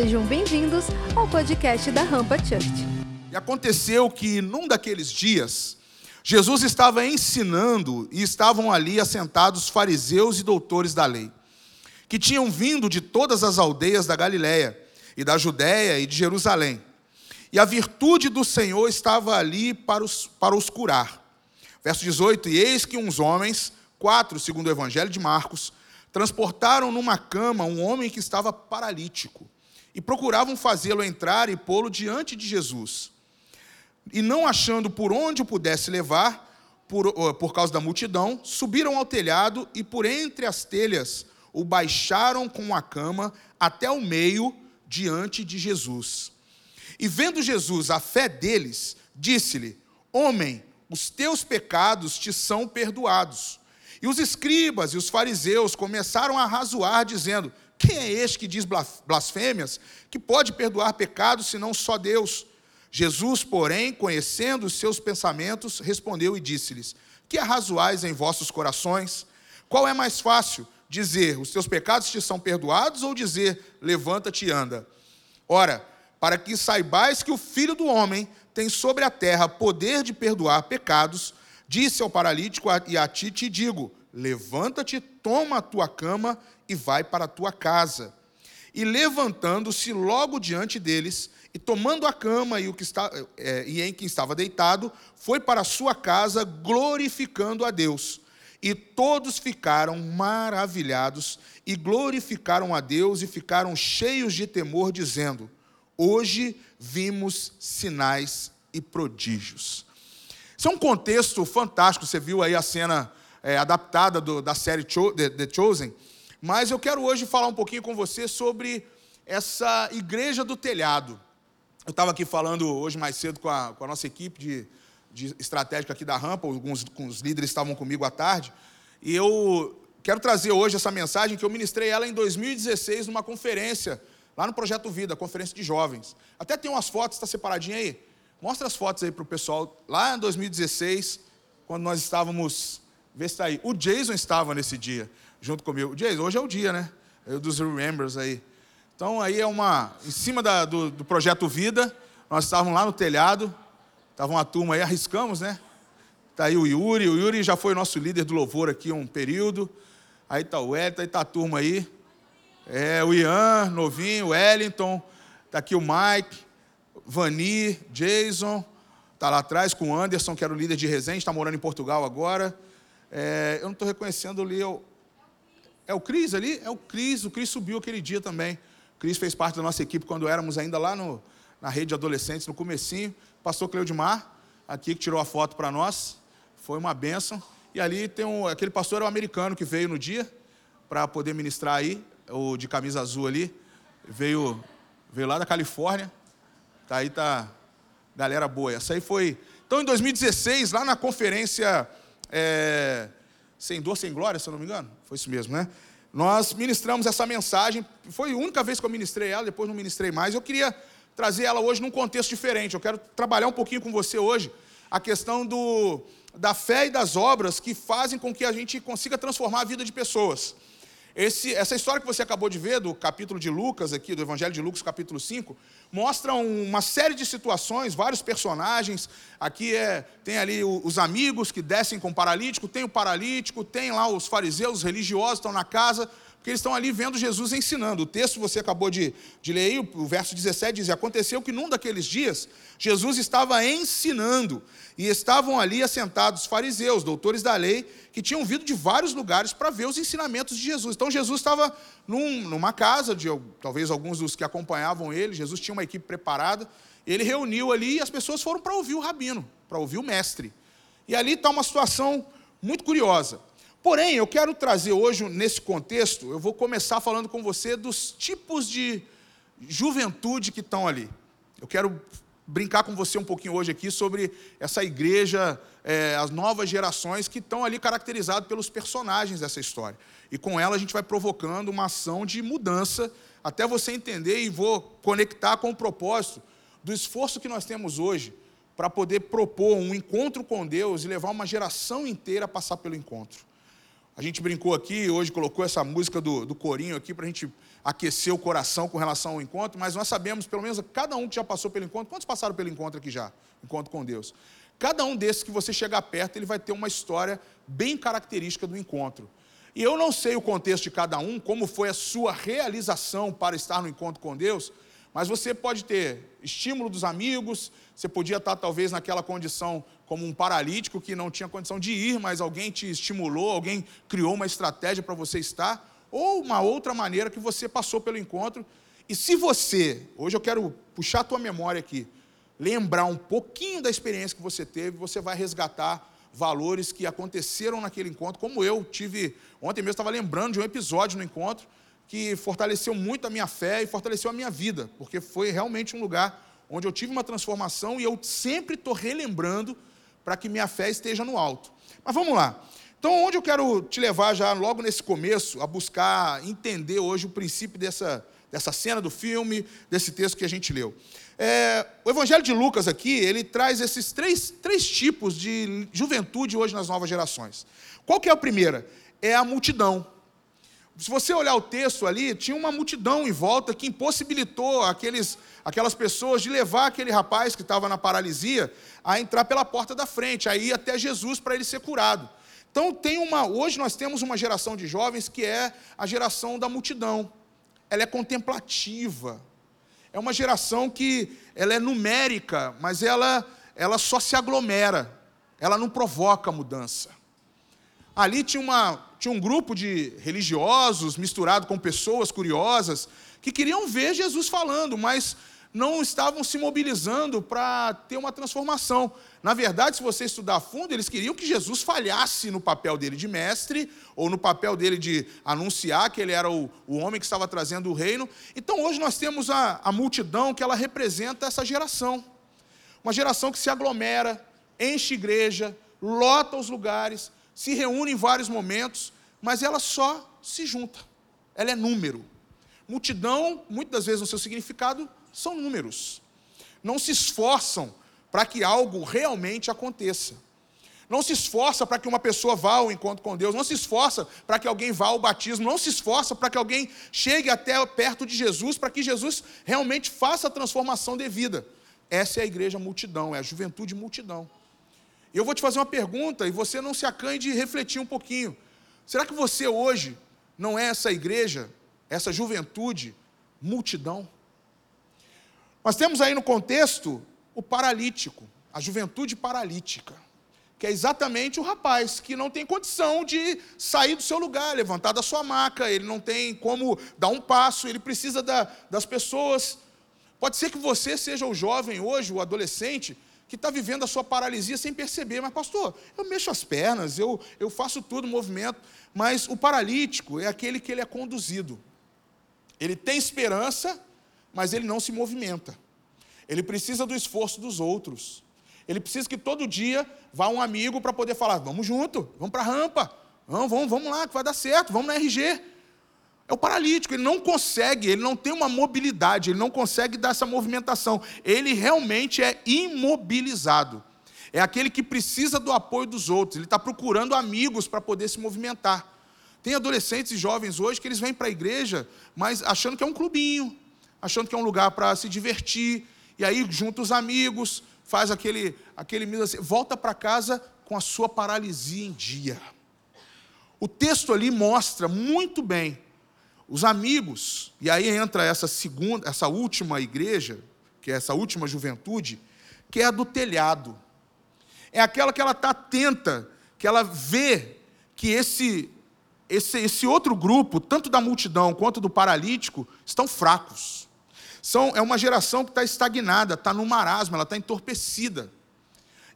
Sejam bem-vindos ao podcast da Rampa Church. E aconteceu que num daqueles dias, Jesus estava ensinando e estavam ali assentados fariseus e doutores da lei, que tinham vindo de todas as aldeias da Galiléia e da Judéia e de Jerusalém. E a virtude do Senhor estava ali para os, para os curar. Verso 18: E eis que uns homens, quatro, segundo o Evangelho de Marcos, transportaram numa cama um homem que estava paralítico e procuravam fazê-lo entrar e pô-lo diante de Jesus. E não achando por onde o pudesse levar, por, por causa da multidão, subiram ao telhado e por entre as telhas o baixaram com a cama até o meio diante de Jesus. E vendo Jesus a fé deles, disse-lhe: Homem, os teus pecados te são perdoados. E os escribas e os fariseus começaram a razoar, dizendo: Quem é este que diz blasfêmias, que pode perdoar pecados senão só Deus? Jesus, porém, conhecendo os seus pensamentos, respondeu e disse-lhes: Que arrazoais em vossos corações? Qual é mais fácil, dizer: Os teus pecados te são perdoados, ou dizer: Levanta-te e anda? Ora, para que saibais que o Filho do Homem tem sobre a terra poder de perdoar pecados, Disse ao paralítico, e a ti te digo: levanta-te, toma a tua cama e vai para a tua casa. E levantando-se logo diante deles, e tomando a cama e, o que está, é, e em que estava deitado, foi para a sua casa, glorificando a Deus. E todos ficaram maravilhados e glorificaram a Deus e ficaram cheios de temor, dizendo: Hoje vimos sinais e prodígios. Isso é um contexto fantástico. Você viu aí a cena é, adaptada do, da série Cho, The Chosen. Mas eu quero hoje falar um pouquinho com você sobre essa igreja do telhado. Eu estava aqui falando hoje mais cedo com a, com a nossa equipe de, de estratégica aqui da rampa, alguns, alguns líderes estavam comigo à tarde, e eu quero trazer hoje essa mensagem que eu ministrei ela em 2016 numa conferência, lá no Projeto Vida, conferência de jovens. Até tem umas fotos, está separadinha aí? Mostra as fotos aí para o pessoal. Lá em 2016, quando nós estávamos. Vê se está aí. O Jason estava nesse dia, junto comigo. Jason, hoje é o dia, né? É dos Remembers aí. Então aí é uma. Em cima da, do, do projeto Vida, nós estávamos lá no telhado. Estava uma turma aí, arriscamos, né? Está aí o Yuri. O Yuri já foi nosso líder do louvor aqui um período. Aí está o Wellington, aí está a turma aí. É, o Ian, novinho, o Wellington. Está aqui o Mike. Vani, Jason, está lá atrás com o Anderson, que era o líder de resenha, está morando em Portugal agora. É, eu não estou reconhecendo ali. Eu, é o Cris ali? É o Cris. O Cris subiu aquele dia também. O Cris fez parte da nossa equipe quando éramos ainda lá no, na rede de adolescentes, no comecinho. Pastor Cleudimar, aqui que tirou a foto para nós. Foi uma benção. E ali tem um, aquele pastor um americano que veio no dia para poder ministrar aí, o de camisa azul ali. Veio, veio lá da Califórnia. Tá aí tá galera boa. Essa aí foi. Então, em 2016, lá na conferência é... Sem Dor, Sem Glória, se eu não me engano, foi isso mesmo, né? Nós ministramos essa mensagem. Foi a única vez que eu ministrei ela, depois não ministrei mais. Eu queria trazer ela hoje num contexto diferente. Eu quero trabalhar um pouquinho com você hoje a questão do, da fé e das obras que fazem com que a gente consiga transformar a vida de pessoas. Esse, essa história que você acabou de ver, do capítulo de Lucas, aqui, do Evangelho de Lucas, capítulo 5, mostra uma série de situações, vários personagens. Aqui é, tem ali os amigos que descem com o paralítico, tem o paralítico, tem lá os fariseus, os religiosos estão na casa, porque eles estão ali vendo Jesus ensinando. O texto você acabou de, de ler aí, o verso 17 diz: Aconteceu que num daqueles dias, Jesus estava ensinando, e estavam ali assentados fariseus, doutores da lei, que tinham vindo de vários lugares para ver os ensinamentos de Jesus. Então Jesus estava num, numa casa, de talvez alguns dos que acompanhavam ele, Jesus tinha uma equipe preparada, ele reuniu ali e as pessoas foram para ouvir o rabino, para ouvir o mestre. E ali está uma situação muito curiosa. Porém, eu quero trazer hoje, nesse contexto, eu vou começar falando com você dos tipos de juventude que estão ali. Eu quero brincar com você um pouquinho hoje aqui sobre essa igreja, é, as novas gerações que estão ali caracterizadas pelos personagens dessa história. E com ela a gente vai provocando uma ação de mudança, até você entender e vou conectar com o propósito do esforço que nós temos hoje para poder propor um encontro com Deus e levar uma geração inteira a passar pelo encontro. A gente brincou aqui, hoje colocou essa música do, do corinho aqui para a gente aquecer o coração com relação ao encontro, mas nós sabemos, pelo menos cada um que já passou pelo encontro, quantos passaram pelo encontro aqui já? Encontro com Deus. Cada um desses que você chegar perto, ele vai ter uma história bem característica do encontro. E eu não sei o contexto de cada um, como foi a sua realização para estar no encontro com Deus, mas você pode ter estímulo dos amigos, você podia estar talvez naquela condição como um paralítico que não tinha condição de ir, mas alguém te estimulou, alguém criou uma estratégia para você estar, ou uma outra maneira que você passou pelo encontro. E se você, hoje eu quero puxar a tua memória aqui, lembrar um pouquinho da experiência que você teve, você vai resgatar valores que aconteceram naquele encontro, como eu tive, ontem mesmo estava lembrando de um episódio no encontro que fortaleceu muito a minha fé e fortaleceu a minha vida, porque foi realmente um lugar onde eu tive uma transformação e eu sempre estou relembrando para que minha fé esteja no alto. Mas vamos lá. Então, onde eu quero te levar já logo nesse começo, a buscar entender hoje o princípio dessa, dessa cena do filme, desse texto que a gente leu. É, o Evangelho de Lucas aqui, ele traz esses três, três tipos de juventude hoje nas novas gerações. Qual que é a primeira? É a multidão. Se você olhar o texto ali, tinha uma multidão em volta que impossibilitou aqueles, aquelas pessoas de levar aquele rapaz que estava na paralisia a entrar pela porta da frente, a ir até Jesus para ele ser curado. Então tem uma, hoje nós temos uma geração de jovens que é a geração da multidão. Ela é contemplativa. É uma geração que ela é numérica, mas ela ela só se aglomera. Ela não provoca mudança. Ali tinha, uma, tinha um grupo de religiosos misturado com pessoas curiosas que queriam ver Jesus falando, mas não estavam se mobilizando para ter uma transformação. Na verdade, se você estudar a fundo, eles queriam que Jesus falhasse no papel dele de mestre, ou no papel dele de anunciar que ele era o, o homem que estava trazendo o reino. Então, hoje nós temos a, a multidão que ela representa essa geração. Uma geração que se aglomera, enche igreja, lota os lugares, se reúne em vários momentos, mas ela só se junta. Ela é número. Multidão, muitas das vezes, no seu significado, são números. Não se esforçam para que algo realmente aconteça. Não se esforça para que uma pessoa vá ao encontro com Deus, não se esforça para que alguém vá ao batismo, não se esforça para que alguém chegue até perto de Jesus, para que Jesus realmente faça a transformação devida. Essa é a igreja multidão, é a juventude multidão. E eu vou te fazer uma pergunta e você não se acanhe de refletir um pouquinho. Será que você hoje não é essa igreja, essa juventude multidão? Nós temos aí no contexto o paralítico, a juventude paralítica, que é exatamente o rapaz que não tem condição de sair do seu lugar, levantar da sua maca, ele não tem como dar um passo, ele precisa da, das pessoas. Pode ser que você seja o jovem hoje, o adolescente, que está vivendo a sua paralisia sem perceber, mas pastor, eu mexo as pernas, eu, eu faço tudo, movimento, mas o paralítico é aquele que ele é conduzido. Ele tem esperança, mas ele não se movimenta. Ele precisa do esforço dos outros. Ele precisa que todo dia vá um amigo para poder falar: vamos junto, vamos para a rampa, vamos, vamos, vamos lá, que vai dar certo, vamos na RG. É o paralítico, ele não consegue, ele não tem uma mobilidade, ele não consegue dar essa movimentação. Ele realmente é imobilizado. É aquele que precisa do apoio dos outros, ele está procurando amigos para poder se movimentar. Tem adolescentes e jovens hoje que eles vêm para a igreja, mas achando que é um clubinho, achando que é um lugar para se divertir, e aí junta os amigos, faz aquele, aquele assim, volta para casa com a sua paralisia em dia. O texto ali mostra muito bem os amigos, e aí entra essa segunda, essa última igreja, que é essa última juventude, que é a do telhado. É aquela que ela está atenta, que ela vê que esse, esse, esse outro grupo, tanto da multidão quanto do paralítico, estão fracos. São, é uma geração que está estagnada, está no marasmo, ela está entorpecida.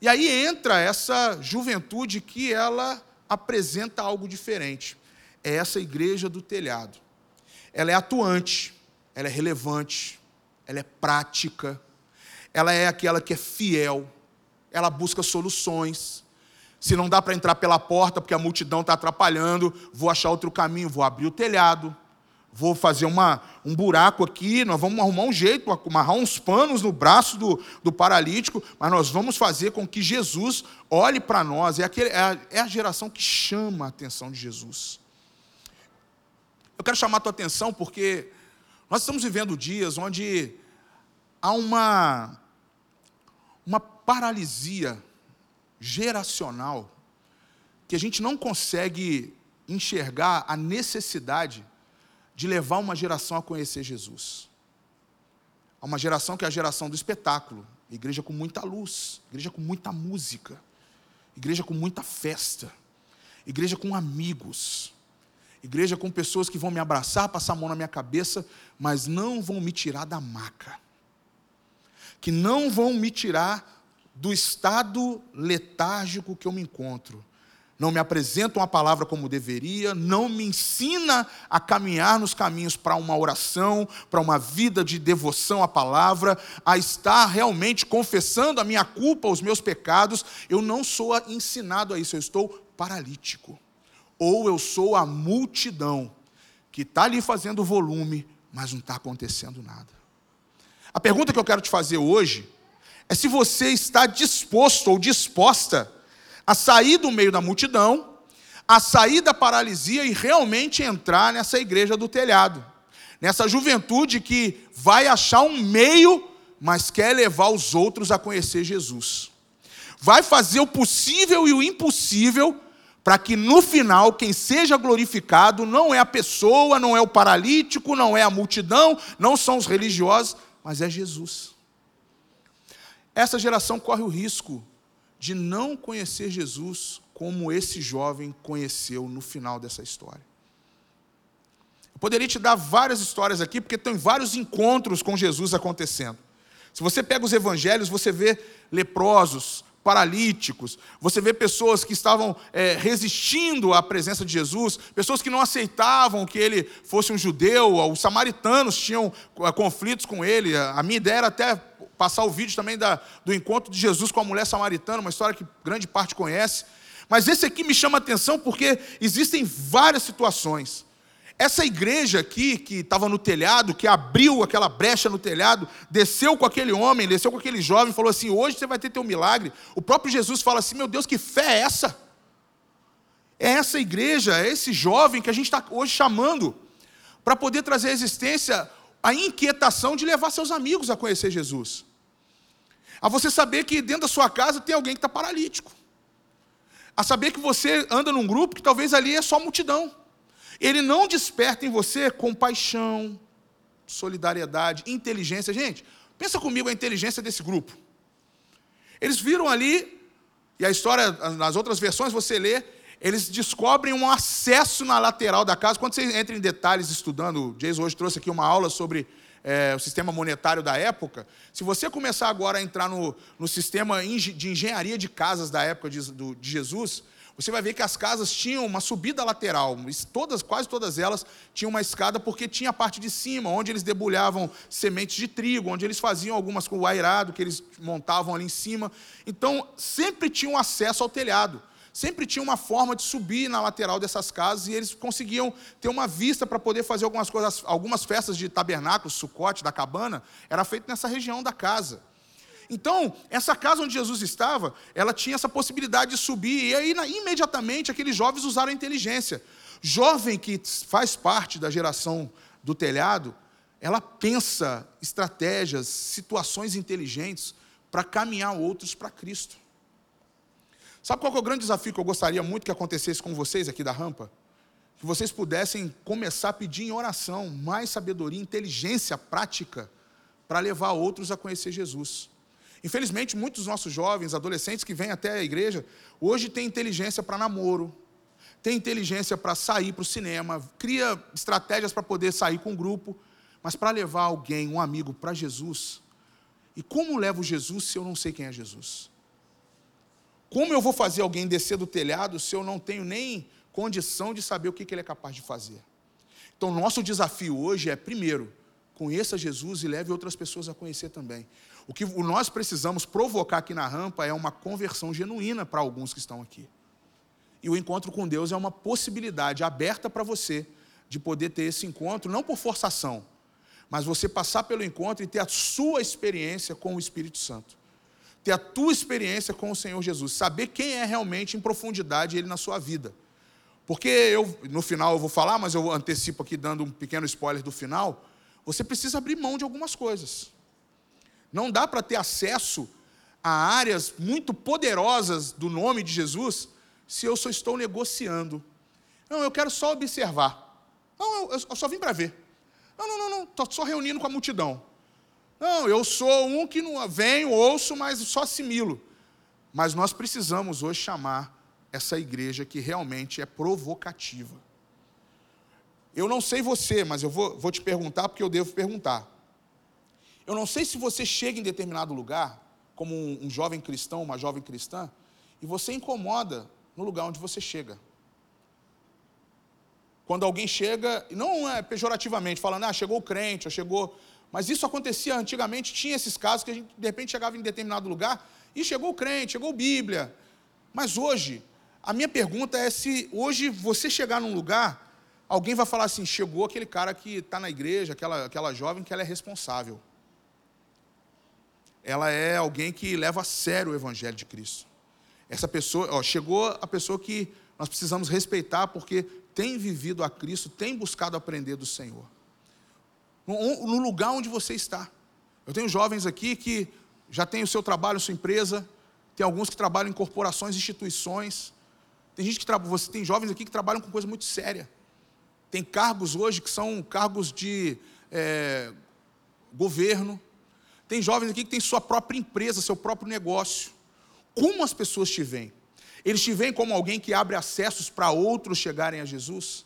E aí entra essa juventude que ela apresenta algo diferente. É essa igreja do telhado. Ela é atuante, ela é relevante, ela é prática, ela é aquela que é fiel, ela busca soluções. Se não dá para entrar pela porta porque a multidão está atrapalhando, vou achar outro caminho, vou abrir o telhado vou fazer uma, um buraco aqui, nós vamos arrumar um jeito, amarrar uns panos no braço do, do paralítico, mas nós vamos fazer com que Jesus olhe para nós. É, aquele, é, a, é a geração que chama a atenção de Jesus. Eu quero chamar a tua atenção porque nós estamos vivendo dias onde há uma, uma paralisia geracional que a gente não consegue enxergar a necessidade de levar uma geração a conhecer Jesus. Há uma geração que é a geração do espetáculo, igreja com muita luz, igreja com muita música, igreja com muita festa, igreja com amigos, igreja com pessoas que vão me abraçar, passar a mão na minha cabeça, mas não vão me tirar da maca, que não vão me tirar do estado letárgico que eu me encontro, não me apresenta uma palavra como deveria, não me ensina a caminhar nos caminhos para uma oração, para uma vida de devoção à palavra, a estar realmente confessando a minha culpa, os meus pecados, eu não sou ensinado a isso, eu estou paralítico. Ou eu sou a multidão que está ali fazendo volume, mas não está acontecendo nada. A pergunta que eu quero te fazer hoje é se você está disposto ou disposta a sair do meio da multidão, a sair da paralisia e realmente entrar nessa igreja do telhado, nessa juventude que vai achar um meio, mas quer levar os outros a conhecer Jesus. Vai fazer o possível e o impossível para que no final quem seja glorificado não é a pessoa, não é o paralítico, não é a multidão, não são os religiosos, mas é Jesus. Essa geração corre o risco de não conhecer Jesus como esse jovem conheceu no final dessa história. Eu poderia te dar várias histórias aqui, porque tem vários encontros com Jesus acontecendo. Se você pega os evangelhos, você vê leprosos, paralíticos, você vê pessoas que estavam é, resistindo à presença de Jesus, pessoas que não aceitavam que ele fosse um judeu, os samaritanos tinham é, conflitos com ele. A minha ideia era até passar o vídeo também da, do encontro de Jesus com a mulher samaritana, uma história que grande parte conhece. Mas esse aqui me chama a atenção porque existem várias situações. Essa igreja aqui, que estava no telhado, que abriu aquela brecha no telhado, desceu com aquele homem, desceu com aquele jovem, falou assim: hoje você vai ter teu milagre. O próprio Jesus fala assim: meu Deus, que fé é essa? É essa igreja, é esse jovem que a gente está hoje chamando para poder trazer à existência a inquietação de levar seus amigos a conhecer Jesus a você saber que dentro da sua casa tem alguém que está paralítico, a saber que você anda num grupo que talvez ali é só multidão. Ele não desperta em você compaixão, solidariedade, inteligência. Gente, pensa comigo a inteligência desse grupo. Eles viram ali, e a história, nas outras versões você lê, eles descobrem um acesso na lateral da casa. Quando você entra em detalhes estudando, o Jason hoje trouxe aqui uma aula sobre é, o sistema monetário da época, se você começar agora a entrar no, no sistema de engenharia de casas da época de, do, de Jesus, você vai ver que as casas tinham uma subida lateral, todas, quase todas elas tinham uma escada porque tinha a parte de cima, onde eles debulhavam sementes de trigo, onde eles faziam algumas com o airado que eles montavam ali em cima. Então, sempre tinham acesso ao telhado sempre tinha uma forma de subir na lateral dessas casas e eles conseguiam ter uma vista para poder fazer algumas coisas, algumas festas de tabernáculo, sucote, da cabana, era feito nessa região da casa. Então, essa casa onde Jesus estava, ela tinha essa possibilidade de subir, e aí imediatamente aqueles jovens usaram a inteligência. Jovem que faz parte da geração do telhado, ela pensa estratégias, situações inteligentes para caminhar outros para Cristo. Sabe qual é o grande desafio que eu gostaria muito que acontecesse com vocês aqui da rampa? Que vocês pudessem começar a pedir em oração mais sabedoria, inteligência prática para levar outros a conhecer Jesus. Infelizmente, muitos dos nossos jovens, adolescentes que vêm até a igreja, hoje têm inteligência para namoro, têm inteligência para sair para o cinema, cria estratégias para poder sair com um grupo, mas para levar alguém, um amigo, para Jesus. E como levo Jesus se eu não sei quem é Jesus? Como eu vou fazer alguém descer do telhado se eu não tenho nem condição de saber o que ele é capaz de fazer? Então, nosso desafio hoje é, primeiro, conheça Jesus e leve outras pessoas a conhecer também. O que nós precisamos provocar aqui na rampa é uma conversão genuína para alguns que estão aqui. E o encontro com Deus é uma possibilidade aberta para você de poder ter esse encontro, não por forçação, mas você passar pelo encontro e ter a sua experiência com o Espírito Santo. Ter a tua experiência com o Senhor Jesus. Saber quem é realmente em profundidade Ele na sua vida. Porque eu, no final eu vou falar, mas eu antecipo aqui dando um pequeno spoiler do final. Você precisa abrir mão de algumas coisas. Não dá para ter acesso a áreas muito poderosas do nome de Jesus se eu só estou negociando. Não, eu quero só observar. Não, eu, eu só vim para ver. Não, não, não, não, estou só reunindo com a multidão. Não, eu sou um que não venho, ouço, mas só assimilo. Mas nós precisamos hoje chamar essa igreja que realmente é provocativa. Eu não sei você, mas eu vou, vou te perguntar porque eu devo perguntar. Eu não sei se você chega em determinado lugar, como um, um jovem cristão, uma jovem cristã, e você incomoda no lugar onde você chega. Quando alguém chega, não é pejorativamente, falando, ah, chegou o crente, ou chegou. Mas isso acontecia antigamente, tinha esses casos que a gente, de repente, chegava em determinado lugar e chegou o crente, chegou Bíblia. Mas hoje, a minha pergunta é se hoje você chegar num lugar, alguém vai falar assim: chegou aquele cara que está na igreja, aquela, aquela jovem que ela é responsável. Ela é alguém que leva a sério o evangelho de Cristo. Essa pessoa, ó, chegou a pessoa que nós precisamos respeitar porque tem vivido a Cristo, tem buscado aprender do Senhor. No lugar onde você está. Eu tenho jovens aqui que já têm o seu trabalho, sua empresa, tem alguns que trabalham em corporações, instituições. Tem gente que trabalha, você tem jovens aqui que trabalham com coisa muito séria. Tem cargos hoje que são cargos de é, governo. Tem jovens aqui que têm sua própria empresa, seu próprio negócio. Como as pessoas te veem? Eles te veem como alguém que abre acessos para outros chegarem a Jesus?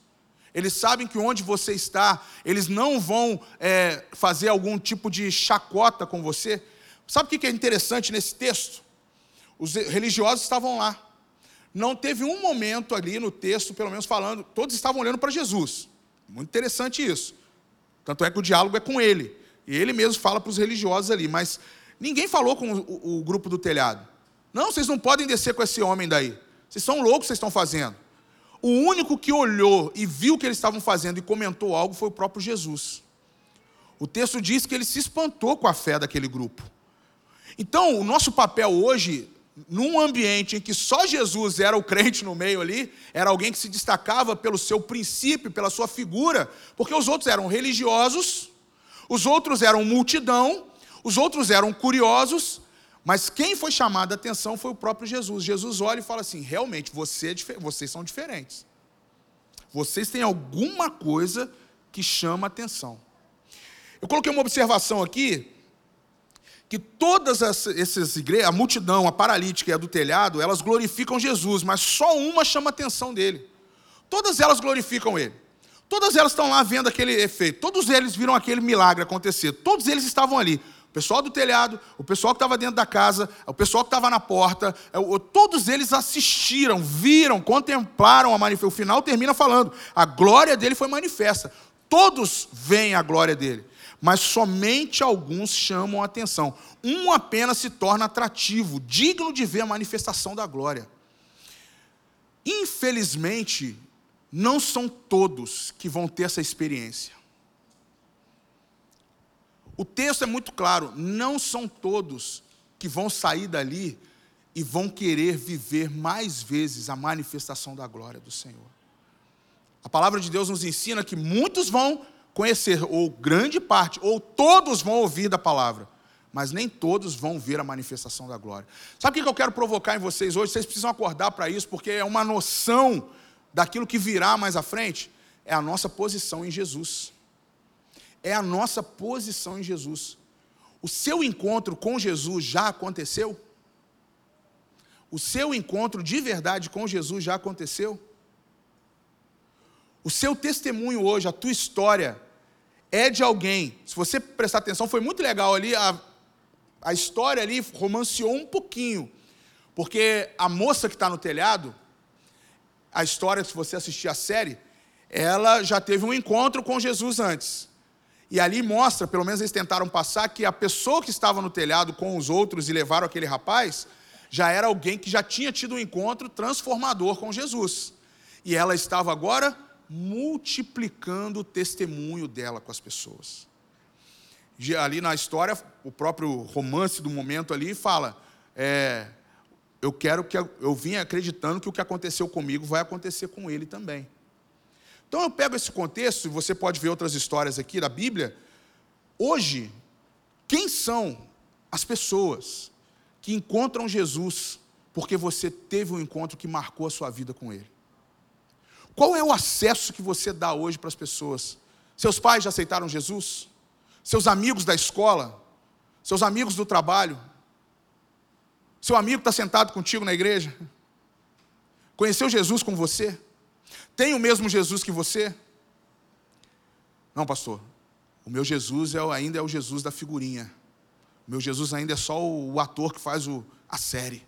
Eles sabem que onde você está, eles não vão é, fazer algum tipo de chacota com você. Sabe o que é interessante nesse texto? Os religiosos estavam lá. Não teve um momento ali no texto, pelo menos falando, todos estavam olhando para Jesus. Muito interessante isso. Tanto é que o diálogo é com ele. E ele mesmo fala para os religiosos ali. Mas ninguém falou com o, o grupo do telhado. Não, vocês não podem descer com esse homem daí. Vocês são loucos, vocês estão fazendo. O único que olhou e viu o que eles estavam fazendo e comentou algo foi o próprio Jesus. O texto diz que ele se espantou com a fé daquele grupo. Então, o nosso papel hoje, num ambiente em que só Jesus era o crente no meio ali, era alguém que se destacava pelo seu princípio, pela sua figura, porque os outros eram religiosos, os outros eram multidão, os outros eram curiosos, mas quem foi chamado a atenção foi o próprio Jesus. Jesus olha e fala assim: realmente, você é vocês são diferentes. Vocês têm alguma coisa que chama atenção. Eu coloquei uma observação aqui que todas essas igrejas, a multidão, a paralítica e a do telhado, elas glorificam Jesus, mas só uma chama a atenção dele. Todas elas glorificam ele. Todas elas estão lá vendo aquele efeito. Todos eles viram aquele milagre acontecer. Todos eles estavam ali pessoal do telhado, o pessoal que estava dentro da casa, o pessoal que estava na porta, é, todos eles assistiram, viram, contemplaram a manifestação. O final termina falando: a glória dele foi manifesta. Todos veem a glória dele, mas somente alguns chamam a atenção. Um apenas se torna atrativo, digno de ver a manifestação da glória. Infelizmente, não são todos que vão ter essa experiência. O texto é muito claro: não são todos que vão sair dali e vão querer viver mais vezes a manifestação da glória do Senhor. A palavra de Deus nos ensina que muitos vão conhecer, ou grande parte, ou todos vão ouvir da palavra, mas nem todos vão ver a manifestação da glória. Sabe o que eu quero provocar em vocês hoje? Vocês precisam acordar para isso, porque é uma noção daquilo que virá mais à frente, é a nossa posição em Jesus é a nossa posição em Jesus. O seu encontro com Jesus já aconteceu? O seu encontro de verdade com Jesus já aconteceu? O seu testemunho hoje, a tua história, é de alguém. Se você prestar atenção, foi muito legal ali, a, a história ali romanceou um pouquinho. Porque a moça que está no telhado, a história, se você assistir a série, ela já teve um encontro com Jesus antes. E ali mostra, pelo menos eles tentaram passar, que a pessoa que estava no telhado com os outros e levaram aquele rapaz, já era alguém que já tinha tido um encontro transformador com Jesus. E ela estava agora multiplicando o testemunho dela com as pessoas. Ali na história, o próprio romance do momento ali fala: é, eu quero que eu vim acreditando que o que aconteceu comigo vai acontecer com ele também. Então eu pego esse contexto, e você pode ver outras histórias aqui da Bíblia. Hoje, quem são as pessoas que encontram Jesus porque você teve um encontro que marcou a sua vida com ele? Qual é o acesso que você dá hoje para as pessoas? Seus pais já aceitaram Jesus? Seus amigos da escola? Seus amigos do trabalho? Seu amigo está sentado contigo na igreja? Conheceu Jesus com você? Tem o mesmo Jesus que você? Não, pastor. O meu Jesus é, ainda é o Jesus da figurinha. O meu Jesus ainda é só o, o ator que faz o, a série.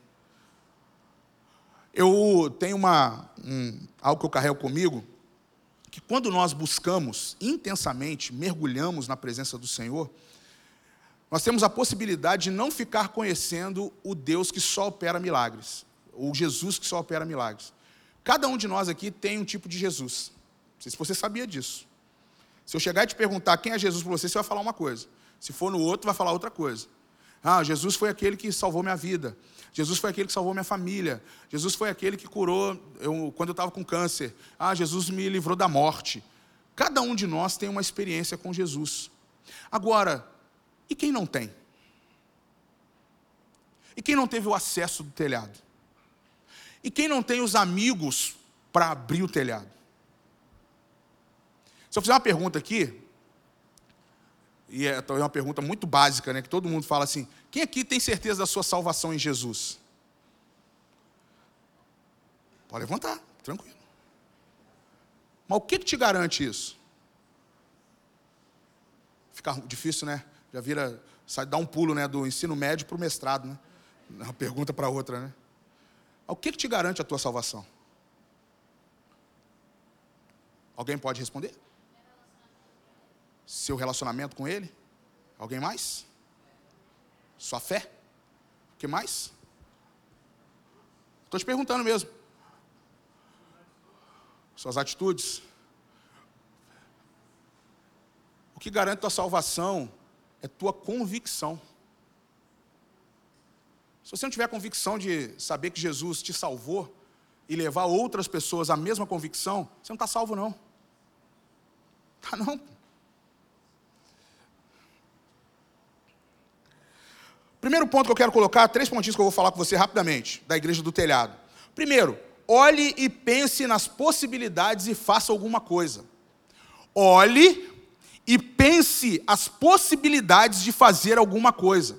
Eu tenho uma, um, algo que eu carrego comigo, que quando nós buscamos intensamente, mergulhamos na presença do Senhor, nós temos a possibilidade de não ficar conhecendo o Deus que só opera milagres, ou Jesus que só opera milagres. Cada um de nós aqui tem um tipo de Jesus. Não sei se você sabia disso. Se eu chegar e te perguntar quem é Jesus para você, você vai falar uma coisa. Se for no outro, vai falar outra coisa. Ah, Jesus foi aquele que salvou minha vida. Jesus foi aquele que salvou minha família. Jesus foi aquele que curou eu, quando eu estava com câncer. Ah, Jesus me livrou da morte. Cada um de nós tem uma experiência com Jesus. Agora, e quem não tem? E quem não teve o acesso do telhado? E quem não tem os amigos para abrir o telhado? Se eu fizer uma pergunta aqui, e é uma pergunta muito básica, né? Que todo mundo fala assim: quem aqui tem certeza da sua salvação em Jesus? Pode levantar, tranquilo. Mas o que, que te garante isso? Fica difícil, né? Já vira, sai, dá um pulo né, do ensino médio para o mestrado, né? Uma pergunta para outra, né? O que, que te garante a tua salvação? Alguém pode responder? Seu relacionamento com Ele? Alguém mais? Sua fé? O que mais? Estou te perguntando mesmo. Suas atitudes. O que garante tua salvação é tua convicção. Se você não tiver convicção de saber que Jesus te salvou e levar outras pessoas à mesma convicção, você não está salvo, não. Tá não. Primeiro ponto que eu quero colocar, três pontinhos que eu vou falar com você rapidamente, da igreja do telhado. Primeiro, olhe e pense nas possibilidades e faça alguma coisa. Olhe e pense as possibilidades de fazer alguma coisa.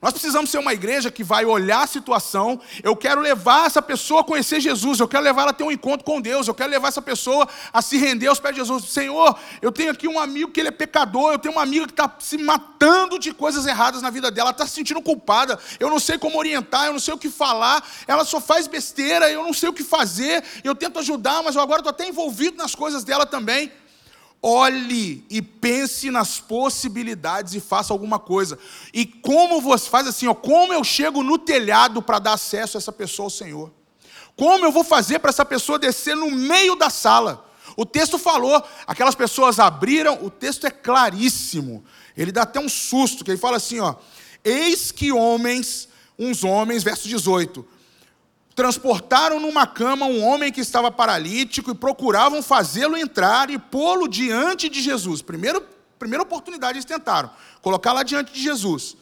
Nós precisamos ser uma igreja que vai olhar a situação. Eu quero levar essa pessoa a conhecer Jesus. Eu quero levar ela a ter um encontro com Deus. Eu quero levar essa pessoa a se render aos pés de Jesus. Senhor, eu tenho aqui um amigo que ele é pecador. Eu tenho uma amiga que está se matando de coisas erradas na vida dela. Ela está se sentindo culpada. Eu não sei como orientar. Eu não sei o que falar. Ela só faz besteira. Eu não sei o que fazer. Eu tento ajudar, mas eu agora estou até envolvido nas coisas dela também olhe e pense nas possibilidades e faça alguma coisa. E como você faz assim, ó, como eu chego no telhado para dar acesso a essa pessoa ao Senhor? Como eu vou fazer para essa pessoa descer no meio da sala? O texto falou, aquelas pessoas abriram, o texto é claríssimo. Ele dá até um susto, que ele fala assim, ó: Eis que homens, uns homens, verso 18, transportaram numa cama um homem que estava paralítico e procuravam fazê-lo entrar e pô-lo diante de Jesus. Primeiro, primeira oportunidade eles tentaram, colocar lá diante de Jesus.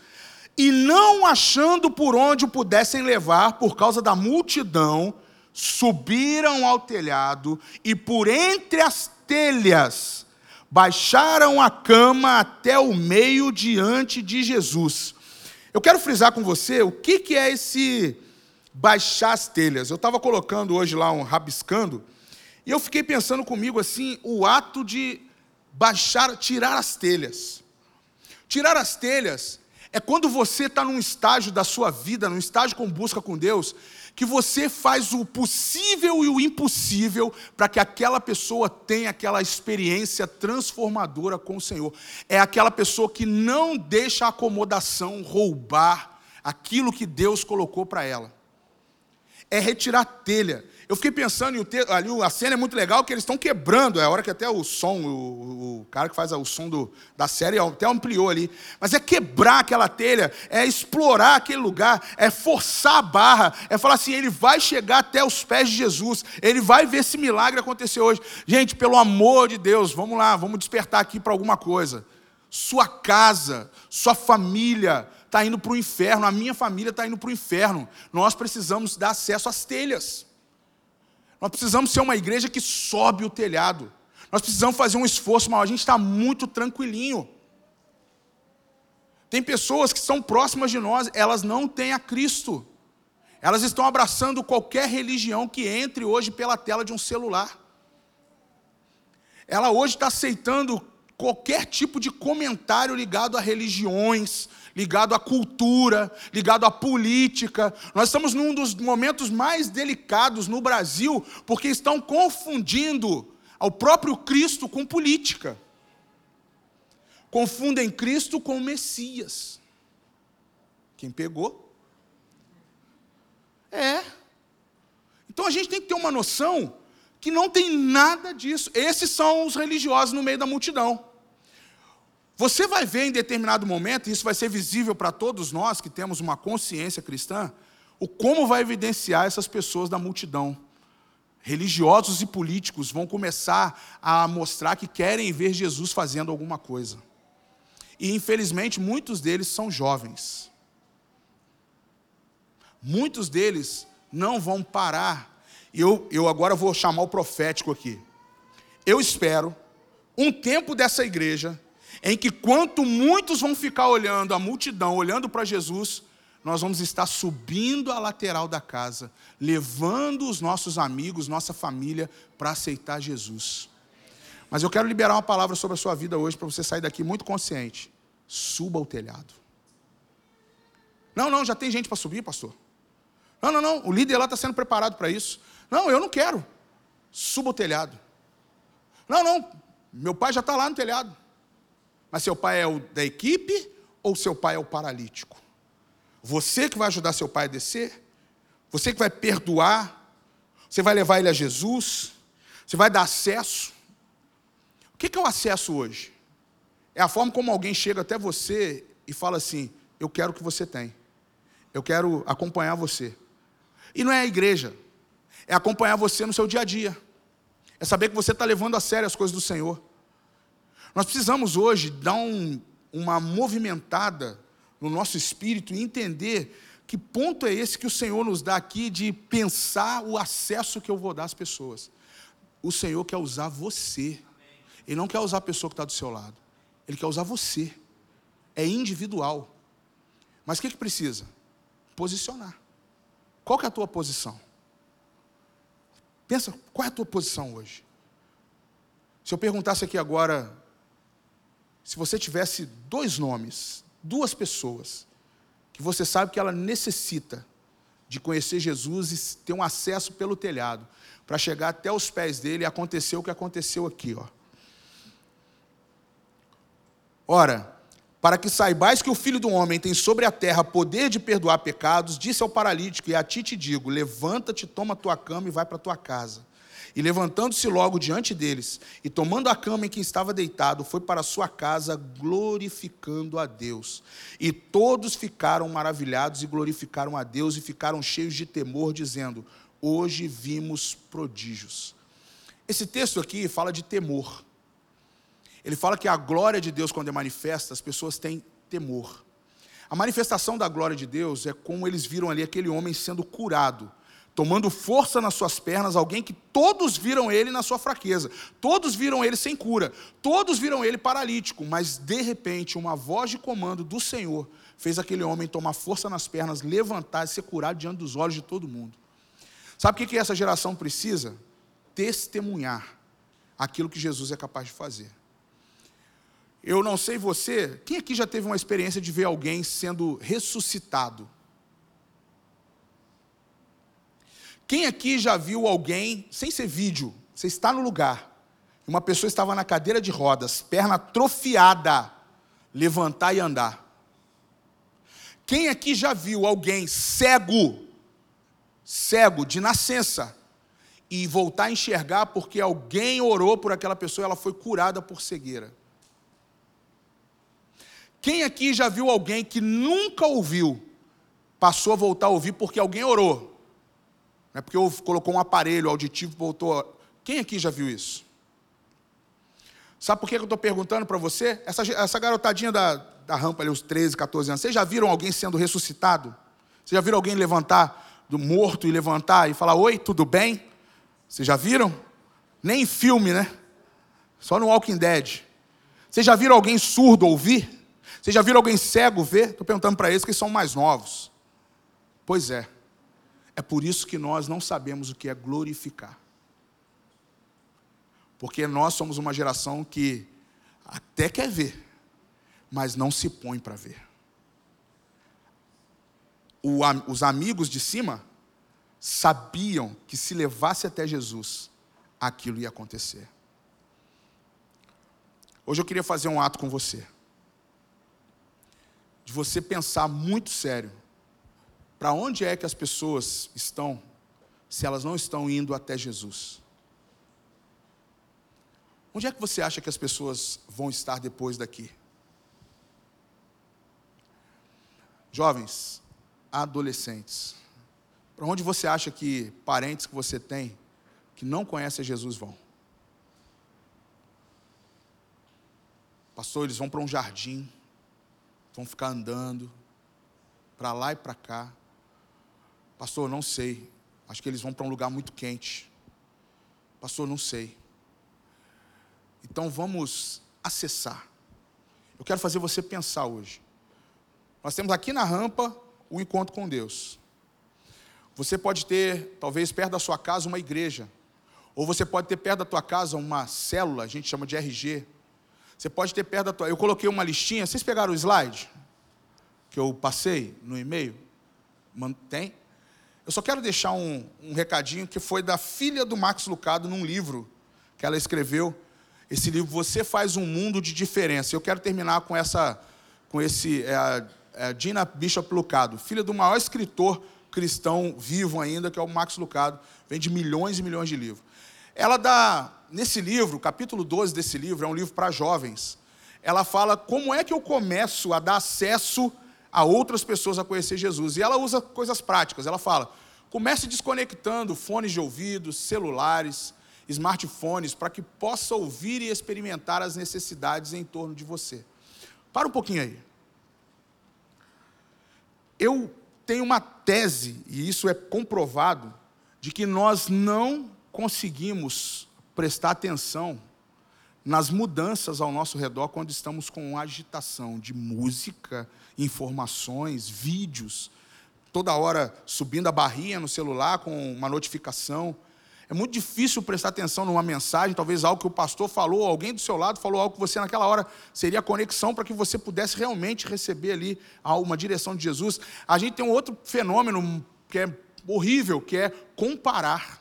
E não achando por onde o pudessem levar, por causa da multidão, subiram ao telhado e por entre as telhas baixaram a cama até o meio diante de Jesus. Eu quero frisar com você o que, que é esse baixar as telhas. Eu estava colocando hoje lá um rabiscando, e eu fiquei pensando comigo assim, o ato de baixar, tirar as telhas. Tirar as telhas é quando você está num estágio da sua vida, num estágio com busca com Deus, que você faz o possível e o impossível para que aquela pessoa tenha aquela experiência transformadora com o Senhor. É aquela pessoa que não deixa a acomodação roubar aquilo que Deus colocou para ela é retirar telha. Eu fiquei pensando, ali a cena é muito legal, que eles estão quebrando, é a hora que até o som, o, o cara que faz o som do, da série até ampliou ali. Mas é quebrar aquela telha, é explorar aquele lugar, é forçar a barra, é falar assim: ele vai chegar até os pés de Jesus, ele vai ver esse milagre acontecer hoje. Gente, pelo amor de Deus, vamos lá, vamos despertar aqui para alguma coisa. Sua casa, sua família está indo para o inferno, a minha família está indo para o inferno. Nós precisamos dar acesso às telhas. Nós precisamos ser uma igreja que sobe o telhado. Nós precisamos fazer um esforço maior. A gente está muito tranquilinho. Tem pessoas que são próximas de nós, elas não têm a Cristo. Elas estão abraçando qualquer religião que entre hoje pela tela de um celular. Ela hoje está aceitando qualquer tipo de comentário ligado a religiões, ligado à cultura, ligado à política. Nós estamos num dos momentos mais delicados no Brasil, porque estão confundindo ao próprio Cristo com política. Confundem Cristo com o Messias. Quem pegou? É. Então a gente tem que ter uma noção que não tem nada disso. Esses são os religiosos no meio da multidão. Você vai ver em determinado momento, e isso vai ser visível para todos nós que temos uma consciência cristã, o como vai evidenciar essas pessoas da multidão. Religiosos e políticos vão começar a mostrar que querem ver Jesus fazendo alguma coisa. E infelizmente muitos deles são jovens. Muitos deles não vão parar. Eu, eu agora vou chamar o profético aqui. Eu espero um tempo dessa igreja em que quanto muitos vão ficar olhando a multidão, olhando para Jesus, nós vamos estar subindo a lateral da casa, levando os nossos amigos, nossa família, para aceitar Jesus. Mas eu quero liberar uma palavra sobre a sua vida hoje, para você sair daqui muito consciente. Suba o telhado. Não, não, já tem gente para subir, pastor. Não, não, não, o líder lá está sendo preparado para isso. Não, eu não quero. Suba o telhado. Não, não, meu pai já está lá no telhado. Mas seu pai é o da equipe ou seu pai é o paralítico? Você que vai ajudar seu pai a descer? Você que vai perdoar? Você vai levar ele a Jesus? Você vai dar acesso? O que é o acesso hoje? É a forma como alguém chega até você e fala assim: Eu quero o que você tem. Eu quero acompanhar você. E não é a igreja, é acompanhar você no seu dia a dia. É saber que você está levando a sério as coisas do Senhor. Nós precisamos hoje dar um, uma movimentada no nosso espírito e entender que ponto é esse que o Senhor nos dá aqui de pensar o acesso que eu vou dar às pessoas. O Senhor quer usar você. Ele não quer usar a pessoa que está do seu lado. Ele quer usar você. É individual. Mas o que, que precisa? Posicionar. Qual que é a tua posição? Pensa, qual é a tua posição hoje? Se eu perguntasse aqui agora, se você tivesse dois nomes, duas pessoas, que você sabe que ela necessita de conhecer Jesus e ter um acesso pelo telhado, para chegar até os pés dele e acontecer o que aconteceu aqui, ó. Ora, para que saibais que o Filho do Homem tem sobre a terra poder de perdoar pecados, disse ao paralítico: E a ti te digo: levanta-te, toma tua cama e vai para tua casa. E levantando-se logo diante deles, e tomando a cama em que estava deitado, foi para sua casa, glorificando a Deus. E todos ficaram maravilhados e glorificaram a Deus, e ficaram cheios de temor, dizendo: Hoje vimos prodígios. Esse texto aqui fala de temor. Ele fala que a glória de Deus, quando é manifesta, as pessoas têm temor. A manifestação da glória de Deus é como eles viram ali aquele homem sendo curado tomando força nas suas pernas, alguém que todos viram ele na sua fraqueza, todos viram ele sem cura, todos viram ele paralítico, mas de repente uma voz de comando do Senhor fez aquele homem tomar força nas pernas, levantar e ser curado diante dos olhos de todo mundo. Sabe o que essa geração precisa? Testemunhar aquilo que Jesus é capaz de fazer. Eu não sei você, quem aqui já teve uma experiência de ver alguém sendo ressuscitado? Quem aqui já viu alguém, sem ser vídeo, você está no lugar, uma pessoa estava na cadeira de rodas, perna atrofiada, levantar e andar? Quem aqui já viu alguém cego, cego de nascença, e voltar a enxergar porque alguém orou por aquela pessoa e ela foi curada por cegueira. Quem aqui já viu alguém que nunca ouviu, passou a voltar a ouvir porque alguém orou? Não é porque colocou um aparelho auditivo, voltou. Quem aqui já viu isso? Sabe por que eu estou perguntando para você? Essa, essa garotadinha da, da rampa ali, os 13, 14 anos, vocês já viram alguém sendo ressuscitado? Vocês já viram alguém levantar do morto e levantar e falar: Oi, tudo bem? Vocês já viram? Nem em filme, né? Só no Walking Dead. Vocês já viram alguém surdo ouvir? Vocês já viram alguém cego ver? Estou perguntando para eles que são mais novos. Pois é. É por isso que nós não sabemos o que é glorificar. Porque nós somos uma geração que até quer ver, mas não se põe para ver. O, os amigos de cima sabiam que se levasse até Jesus, aquilo ia acontecer. Hoje eu queria fazer um ato com você de você pensar muito sério para onde é que as pessoas estão se elas não estão indo até Jesus. Onde é que você acha que as pessoas vão estar depois daqui? Jovens, adolescentes, para onde você acha que parentes que você tem que não conhecem Jesus vão? Pastor, eles vão para um jardim vão ficar andando para lá e para cá. Pastor, não sei. Acho que eles vão para um lugar muito quente. Pastor, não sei. Então vamos acessar. Eu quero fazer você pensar hoje. Nós temos aqui na rampa o encontro com Deus. Você pode ter, talvez perto da sua casa, uma igreja. Ou você pode ter perto da tua casa uma célula, a gente chama de RG. Você pode ter perto da tua. Eu coloquei uma listinha. Vocês pegaram o slide que eu passei no e-mail? Tem? Eu só quero deixar um, um recadinho que foi da filha do Max Lucado num livro que ela escreveu. Esse livro, Você Faz um Mundo de Diferença. Eu quero terminar com essa, com esse, é a, é a Gina Bishop Lucado, filha do maior escritor cristão vivo ainda, que é o Max Lucado, vende milhões e milhões de livros. Ela dá, nesse livro, capítulo 12 desse livro, é um livro para jovens. Ela fala como é que eu começo a dar acesso a outras pessoas a conhecer Jesus. E ela usa coisas práticas. Ela fala: comece desconectando fones de ouvido, celulares, smartphones, para que possa ouvir e experimentar as necessidades em torno de você. Para um pouquinho aí. Eu tenho uma tese, e isso é comprovado, de que nós não conseguimos prestar atenção nas mudanças ao nosso redor quando estamos com agitação de música, informações, vídeos, toda hora subindo a barrinha no celular com uma notificação. É muito difícil prestar atenção numa mensagem, talvez algo que o pastor falou, alguém do seu lado falou algo que você naquela hora seria a conexão para que você pudesse realmente receber ali uma direção de Jesus. A gente tem um outro fenômeno que é horrível, que é comparar.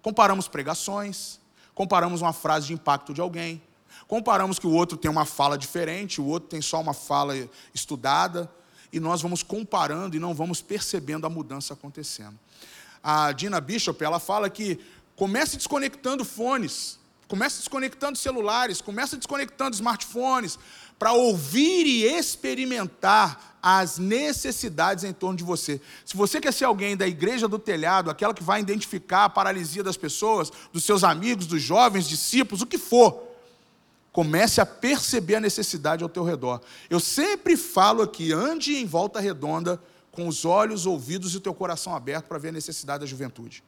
Comparamos pregações, comparamos uma frase de impacto de alguém, comparamos que o outro tem uma fala diferente, o outro tem só uma fala estudada, e nós vamos comparando e não vamos percebendo a mudança acontecendo. A Dina Bishop, ela fala que comece desconectando fones, comece desconectando celulares, comece desconectando smartphones, para ouvir e experimentar as necessidades em torno de você. Se você quer ser alguém da igreja do telhado, aquela que vai identificar a paralisia das pessoas, dos seus amigos, dos jovens, discípulos, o que for, comece a perceber a necessidade ao teu redor. Eu sempre falo aqui, ande em volta redonda com os olhos, ouvidos e o teu coração aberto para ver a necessidade da juventude.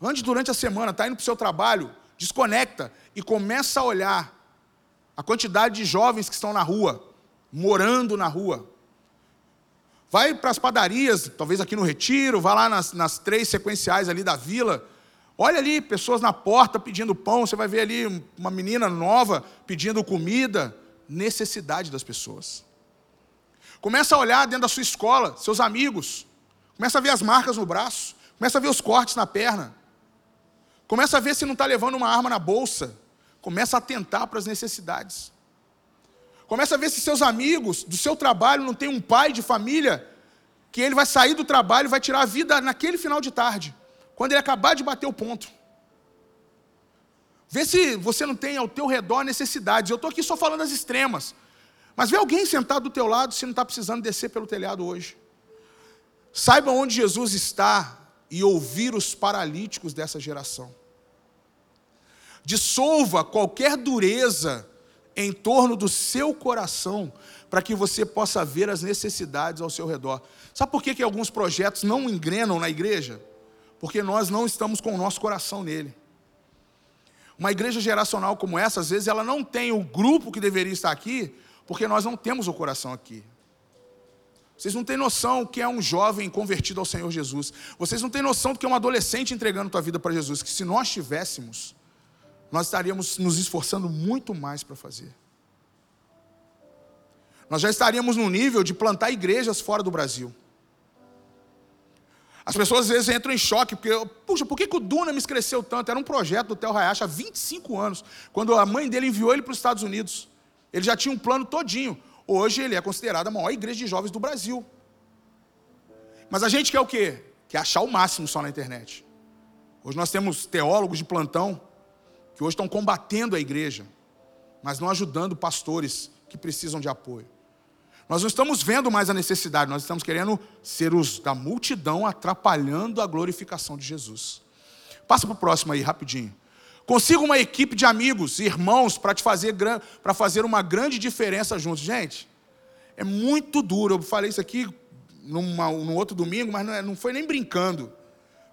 Ande durante a semana, está indo para o seu trabalho, desconecta e começa a olhar a quantidade de jovens que estão na rua, morando na rua. Vai para as padarias, talvez aqui no Retiro, vai lá nas, nas três sequenciais ali da vila. Olha ali, pessoas na porta pedindo pão, você vai ver ali uma menina nova pedindo comida. Necessidade das pessoas. Começa a olhar dentro da sua escola, seus amigos. Começa a ver as marcas no braço. Começa a ver os cortes na perna. Começa a ver se não está levando uma arma na bolsa. Começa a atentar para as necessidades. Começa a ver se seus amigos do seu trabalho não tem um pai de família que ele vai sair do trabalho e vai tirar a vida naquele final de tarde quando ele acabar de bater o ponto. Vê se você não tem ao teu redor necessidades. Eu estou aqui só falando das extremas. Mas vê alguém sentado do teu lado se não está precisando descer pelo telhado hoje. Saiba onde Jesus está e ouvir os paralíticos dessa geração. Dissolva qualquer dureza em torno do seu coração para que você possa ver as necessidades ao seu redor. Sabe por que, que alguns projetos não engrenam na igreja? Porque nós não estamos com o nosso coração nele. Uma igreja geracional como essa, às vezes, ela não tem o grupo que deveria estar aqui, porque nós não temos o coração aqui. Vocês não têm noção o que é um jovem convertido ao Senhor Jesus. Vocês não têm noção do que é um adolescente entregando tua vida para Jesus. Que se nós tivéssemos, nós estaríamos nos esforçando muito mais para fazer. Nós já estaríamos no nível de plantar igrejas fora do Brasil. As pessoas às vezes entram em choque, porque, puxa, por que, que o Dunamis cresceu tanto? Era um projeto do Theo Hayashi há 25 anos, quando a mãe dele enviou ele para os Estados Unidos. Ele já tinha um plano todinho. Hoje ele é considerado a maior igreja de jovens do Brasil. Mas a gente quer o quê? Quer achar o máximo só na internet. Hoje nós temos teólogos de plantão que hoje estão combatendo a igreja, mas não ajudando pastores que precisam de apoio. Nós não estamos vendo mais a necessidade, nós estamos querendo ser os da multidão atrapalhando a glorificação de Jesus. Passa para o próximo aí, rapidinho. Consiga uma equipe de amigos, irmãos, para te fazer para fazer uma grande diferença juntos. Gente, é muito duro. Eu falei isso aqui numa, num outro domingo, mas não, é, não foi nem brincando.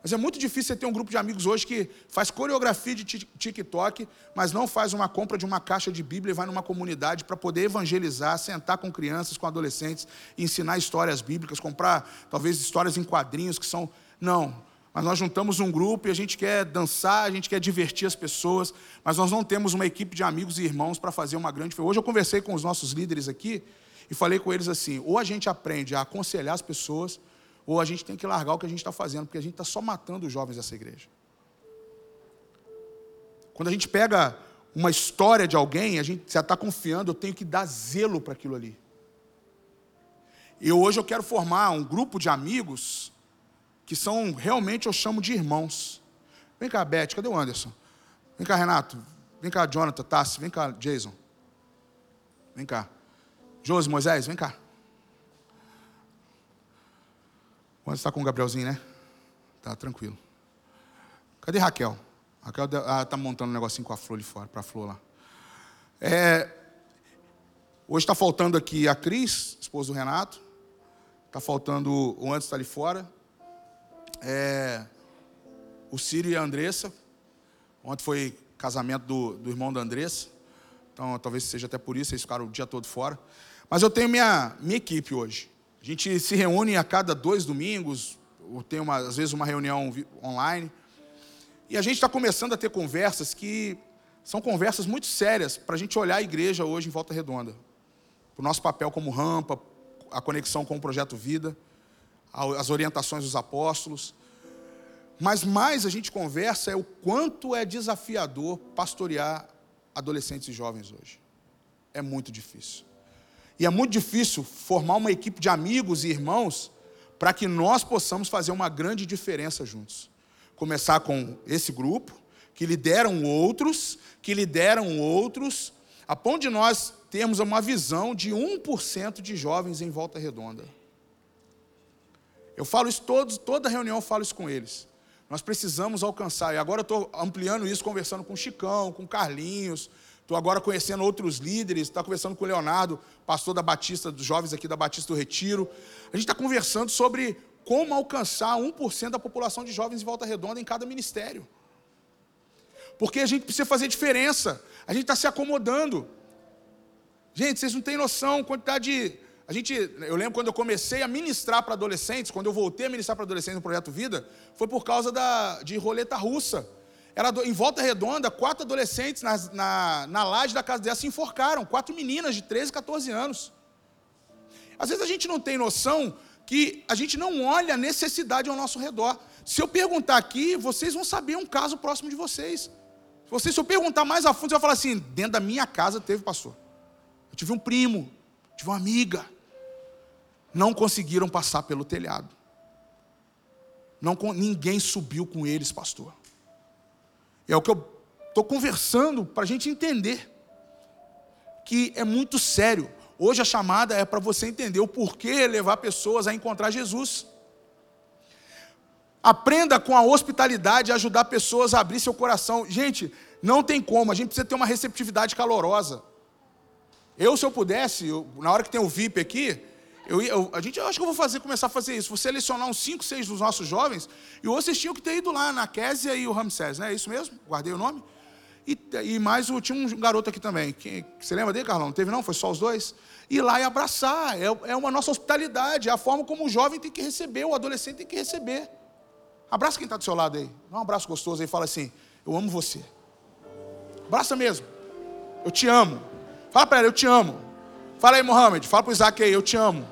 Mas é muito difícil você ter um grupo de amigos hoje que faz coreografia de TikTok, mas não faz uma compra de uma caixa de Bíblia e vai numa comunidade para poder evangelizar, sentar com crianças, com adolescentes, ensinar histórias bíblicas, comprar talvez histórias em quadrinhos que são. Não. Mas nós juntamos um grupo e a gente quer dançar, a gente quer divertir as pessoas, mas nós não temos uma equipe de amigos e irmãos para fazer uma grande. Hoje eu conversei com os nossos líderes aqui e falei com eles assim: ou a gente aprende a aconselhar as pessoas ou a gente tem que largar o que a gente está fazendo, porque a gente está só matando os jovens dessa igreja. Quando a gente pega uma história de alguém, a gente já está confiando, eu tenho que dar zelo para aquilo ali. E hoje eu quero formar um grupo de amigos que são realmente, eu chamo de irmãos. Vem cá, Beth, cadê o Anderson? Vem cá, Renato. Vem cá, Jonathan, Tassi. Vem cá, Jason. Vem cá. Josi, Moisés, vem cá. Você está com o Gabrielzinho, né? Tá tranquilo. Cadê Raquel? Raquel está ah, montando um negocinho com a flor ali fora, para a flor lá. É, hoje está faltando aqui a Cris, esposa do Renato. Está faltando o Anderson está ali fora. É, o Círio e a Andressa. Ontem foi casamento do, do irmão da Andressa. Então talvez seja até por isso, eles ficaram o dia todo fora. Mas eu tenho minha, minha equipe hoje. A gente se reúne a cada dois domingos, ou tem uma, às vezes uma reunião online. E a gente está começando a ter conversas que são conversas muito sérias para a gente olhar a igreja hoje em Volta Redonda. O nosso papel como rampa, a conexão com o Projeto Vida, as orientações dos apóstolos. Mas mais a gente conversa é o quanto é desafiador pastorear adolescentes e jovens hoje. É muito difícil. E é muito difícil formar uma equipe de amigos e irmãos para que nós possamos fazer uma grande diferença juntos. Começar com esse grupo, que lideram outros, que lideram outros, a ponto de nós termos uma visão de 1% de jovens em volta redonda. Eu falo isso todos, toda reunião eu falo isso com eles. Nós precisamos alcançar, e agora eu estou ampliando isso, conversando com o Chicão, com o Carlinhos, Estou agora conhecendo outros líderes, está conversando com o Leonardo, pastor da Batista, dos jovens aqui da Batista do Retiro. A gente está conversando sobre como alcançar 1% da população de jovens em volta redonda em cada ministério. Porque a gente precisa fazer diferença. A gente está se acomodando. Gente, vocês não têm noção quantidade de. A gente, eu lembro quando eu comecei a ministrar para adolescentes, quando eu voltei a ministrar para adolescentes no Projeto Vida, foi por causa da, de roleta russa. Era em volta redonda, quatro adolescentes na, na, na laje da casa dela se enforcaram, quatro meninas de 13, 14 anos. Às vezes a gente não tem noção que a gente não olha a necessidade ao nosso redor. Se eu perguntar aqui, vocês vão saber um caso próximo de vocês. Se, se eu perguntar mais a fundo, você vai falar assim: dentro da minha casa teve pastor. Eu tive um primo, tive uma amiga. Não conseguiram passar pelo telhado. Não, ninguém subiu com eles, pastor. É o que eu estou conversando para a gente entender. Que é muito sério. Hoje a chamada é para você entender o porquê levar pessoas a encontrar Jesus. Aprenda com a hospitalidade a ajudar pessoas a abrir seu coração. Gente, não tem como, a gente precisa ter uma receptividade calorosa. Eu, se eu pudesse, eu, na hora que tem o VIP aqui, eu, eu, a gente, eu acho que eu vou fazer, começar a fazer isso. Vou selecionar uns 5, 6 dos nossos jovens, e vocês tinham que ter ido lá na Késia e o Ramsés, não é isso mesmo? Guardei o nome? E, e mais, tinha um garoto aqui também. Quem, você lembra dele, Carlão? Não teve não? Foi só os dois? Ir lá e abraçar. É, é uma nossa hospitalidade, é a forma como o jovem tem que receber, o adolescente tem que receber. Abraça quem está do seu lado aí. Dá um abraço gostoso aí e fala assim: Eu amo você. Abraça mesmo. Eu te amo. Fala para ela, eu te amo. Fala aí, Mohamed. Fala para o Isaac aí, eu te amo.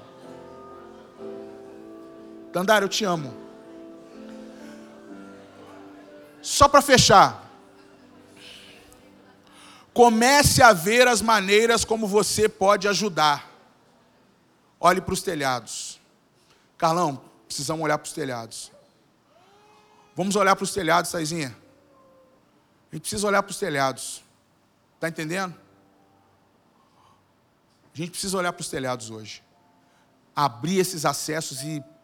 Dandara, eu te amo. Só para fechar. Comece a ver as maneiras como você pode ajudar. Olhe para os telhados. Carlão, precisamos olhar para os telhados. Vamos olhar para os telhados, Saizinha. A gente precisa olhar para os telhados. Está entendendo? A gente precisa olhar para os telhados hoje. Abrir esses acessos e